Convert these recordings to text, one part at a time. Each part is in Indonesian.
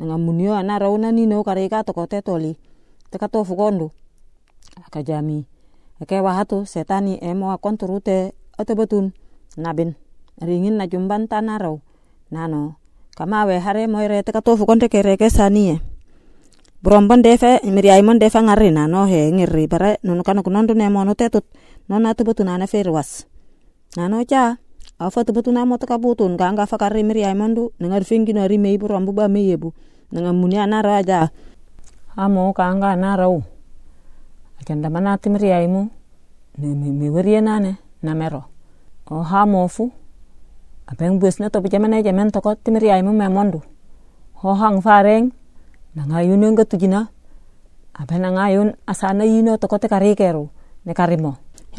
nanga munio ana rauna nino kare ka to kote toli. Te ka to fukondo aka jami. Ake wahatu setani emo akonturute ate betun nabin. Ringin na jumban tanarau nano. Kama we hare moire te ka to fukonde kere ke sanie Brombon defe miri aimon defe ngari na no he ngiri bare nunu kanu kunondu ne mono tetut nona tu betu nana ferwas nano cha afa tu betu namo taka butun ka anga fakari miri aimon du nengar fingi na rime ibu rombu ba me yebu nengar muni anara aja amo ka anga anara u akenda mana ti miri aimu ne weri nane na mero o ha mofu abeng bus na to bijamane jamen toko ti miri aimu me mondu. Ho hang fareng. Na ngayun yung gatugina abe na ngayon asana yino toko te karikero ne karimo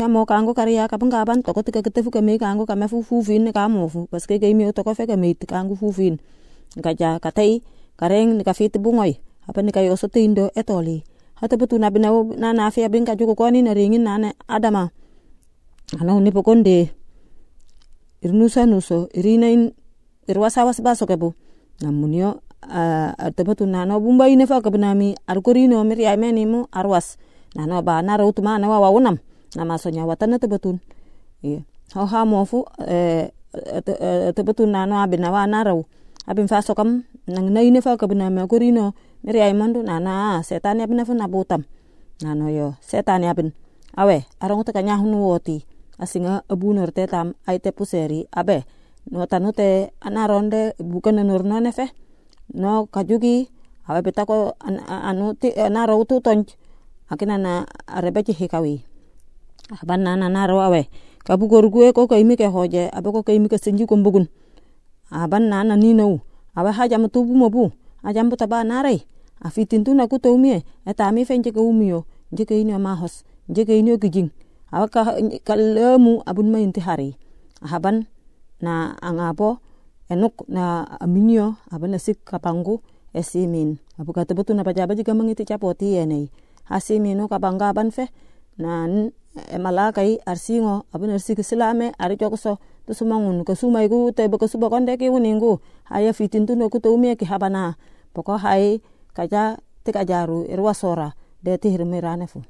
mo kango kariya ka banga ban toko te kagete fuka me kango ka me fu fu fin ka mo fu. Paske ke mi toko fe ka me te kango fu fin ka ja ka tai kareng ne ka fit bungoy apa ne ka yo so tindo etoli hata betu na bina na na afia bin ka juko koni na ringin na adama. Ana ni pokonde. Irnusa nuso irina in irwasa was baso kebu namunio tebetu nano bumba ine fa kabnami arkorino mir ya meni mu arwas. Nano ba na rautu ma na wa wunam na masonya watana tebetun. Iya. Ho ha mofu eh tebetun nano abina wa na rau abin fa sokam nang na ine fa kabnami arkorino mir ya mandu nana setan ya bina fa nabutam nano yo setan ya bin awe arong te kanya hunu woti. Asinga abunor te tam ai te puseri. Abe no tanute anaronde bukan nur no nefe. No kajugi awe beta ko an, anu ti naro tu tonj. Akina na arebechi hikawi aban na naro awe kabu gorgue ko ko imi ke hoje abe ko ko imi ke senji ko mbugun aban na na nino awe haja mutubu mobu ajam buta ba nare afitin tu na ku to umie eta mi fenje ke umio jeke ini mahos. Jeke ini gijing awe ka kalemu abun ma inti hari. Ahaban na angabo enuk na aminio abana sik kapangu esimin abu kata betu na pajaba jika mengiti capoti enei hasimino kabanga ban fe na emalakai arsingo abana sik silame ari jokso tu sumangun ke sumai ku te beke suba konde ki uningu haya fitin tu ku umi ki habana poko hai kaja tika jaru irwa sora de tihir mirane fu